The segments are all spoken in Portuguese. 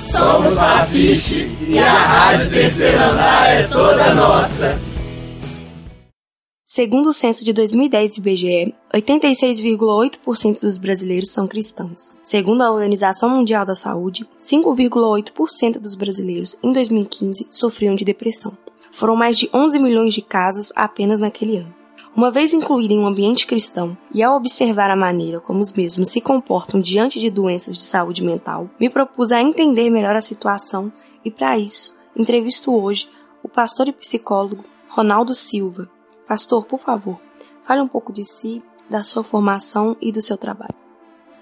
Somos a Fiche e a Rádio Terceiro Andar é toda nossa. Segundo o censo de 2010 do IBGE, 86,8% dos brasileiros são cristãos. Segundo a Organização Mundial da Saúde, 5,8% dos brasileiros em 2015 sofriam de depressão. Foram mais de 11 milhões de casos apenas naquele ano. Uma vez incluído em um ambiente cristão e ao observar a maneira como os mesmos se comportam diante de doenças de saúde mental, me propus a entender melhor a situação e, para isso, entrevisto hoje o pastor e psicólogo Ronaldo Silva. Pastor, por favor, fale um pouco de si, da sua formação e do seu trabalho.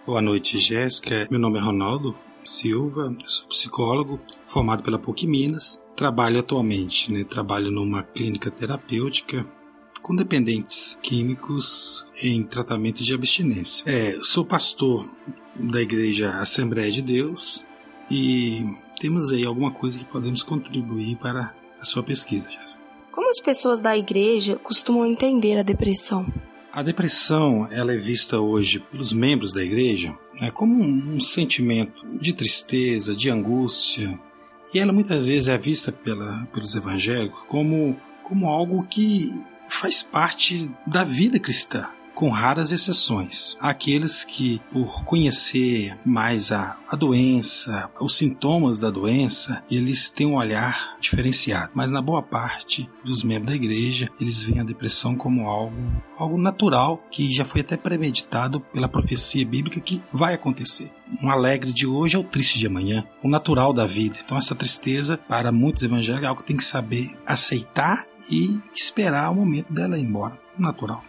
Boa noite, Jéssica. Meu nome é Ronaldo Silva, sou psicólogo, formado pela PUC Minas. Trabalho atualmente, né? Trabalho numa clínica terapêutica com dependentes químicos em tratamento de abstinência. É, sou pastor da Igreja Assembleia de Deus e temos aí alguma coisa que podemos contribuir para a sua pesquisa, Jéssica. Como as pessoas da igreja costumam entender a depressão? A depressão ela é vista hoje pelos membros da igreja né, como um, um sentimento de tristeza, de angústia, e ela muitas vezes é vista pela, pelos evangélicos como, como algo que faz parte da vida cristã com raras exceções. Aqueles que, por conhecer mais a, a doença, os sintomas da doença, eles têm um olhar diferenciado. Mas na boa parte dos membros da igreja, eles veem a depressão como algo, algo natural que já foi até premeditado pela profecia bíblica que vai acontecer. Um alegre de hoje é o triste de amanhã, o natural da vida. Então essa tristeza, para muitos evangélicos, é algo que tem que saber aceitar e esperar o momento dela ir embora. Natural.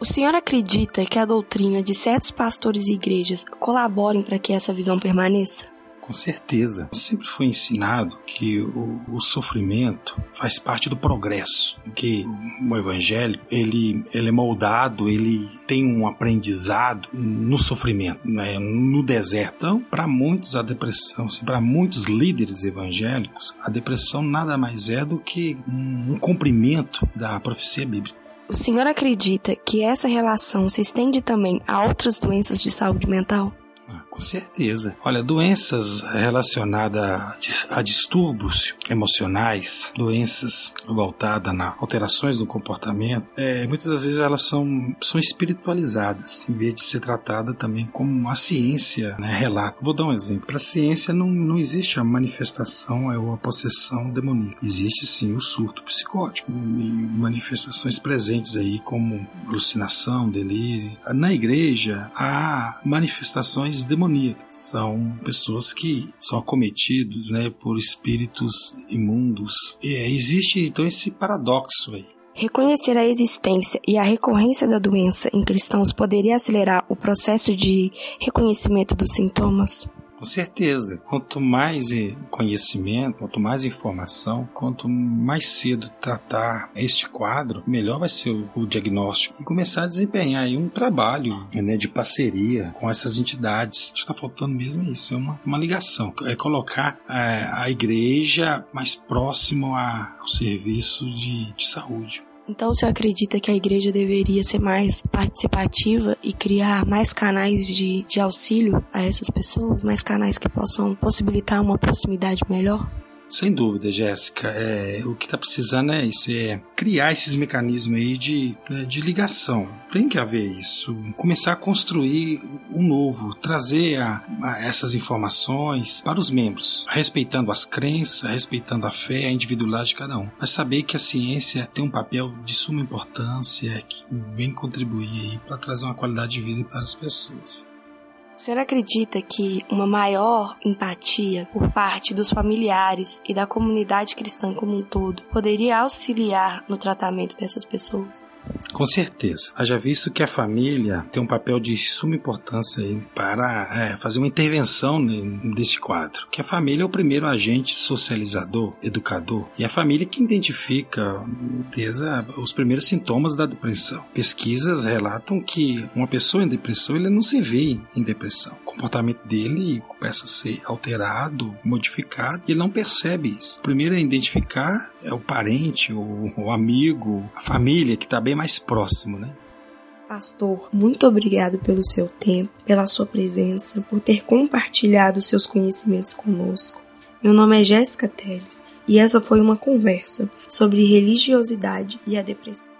O senhor acredita que a doutrina de certos pastores e igrejas colaborem para que essa visão permaneça? Com certeza. Sempre foi ensinado que o, o, sofrimento faz parte do progresso, que o evangelho ele, ele é moldado, ele tem um aprendizado no sofrimento, né, no deserto. Então, para muitos a depressão, assim, para muitos líderes evangélicos, a depressão nada mais é do que um, um cumprimento da profecia bíblica. O senhor acredita que essa relação se estende também a outras doenças de saúde mental? Com certeza. Olha, doenças relacionadas a distúrbios emocionais, doenças voltadas a alterações no comportamento, é, muitas das vezes elas são, são espiritualizadas, em vez de ser tratada também como a ciência né, relata. Vou dar um exemplo. Para a ciência não, não existe a manifestação é, ou a possessão demoníaca. Existe sim o surto psicótico e manifestações presentes aí como alucinação, delírio. Na igreja há manifestações demoníacas são pessoas que são acometidos né, por espíritos imundos. E existe então esse paradoxo aí. Reconhecer a existência e a recorrência da doença em cristãos poderia acelerar o processo de reconhecimento dos sintomas? Com certeza. Quanto mais conhecimento, quanto mais informação, quanto mais cedo tratar este quadro, melhor vai ser o, diagnóstico e começar a desempenhar um trabalho né, de parceria com essas entidades. Está faltando mesmo isso, é uma, uma ligação, é colocar é, a igreja mais próximo a, ao serviço de, de saúde. Então, senhor acredita que a igreja deveria ser mais participativa e criar mais canais de, de auxílio a essas pessoas? Mais canais que possam possibilitar uma proximidade melhor? Sem dúvida, Jéssica. É, o que está precisando é isso, é criar esses mecanismos aí de, né, de ligação. Tem que haver isso. Começar a construir um novo, trazer a, a essas informações para os membros, respeitando as crenças, respeitando a fé, a individualidade de cada um. Mas saber que a ciência tem um papel de suma importância, que vem contribuir para trazer uma qualidade de vida para as pessoas. O senhor acredita que uma maior empatia por parte dos familiares e da comunidade cristã como um todo poderia auxiliar no tratamento dessas pessoas? Com certeza. Haja visto que a família tem um papel de suma importância para é, fazer uma intervenção nesse quadro. Que a família é o primeiro agente socializador, educador, e a família que identifica os primeiros sintomas da depressão. Pesquisas relatam que uma pessoa em depressão ele não se vê em depressão. Comportamento dele começa a ser alterado, modificado, e ele não percebe isso. Primeiro é identificar é o parente, o, o amigo, a família que está bem mais próximo, né? Pastor, muito obrigado pelo seu tempo, pela sua presença, por ter compartilhado seus conhecimentos conosco. Meu nome é Jéssica Teles e essa foi uma conversa sobre religiosidade e a depressão.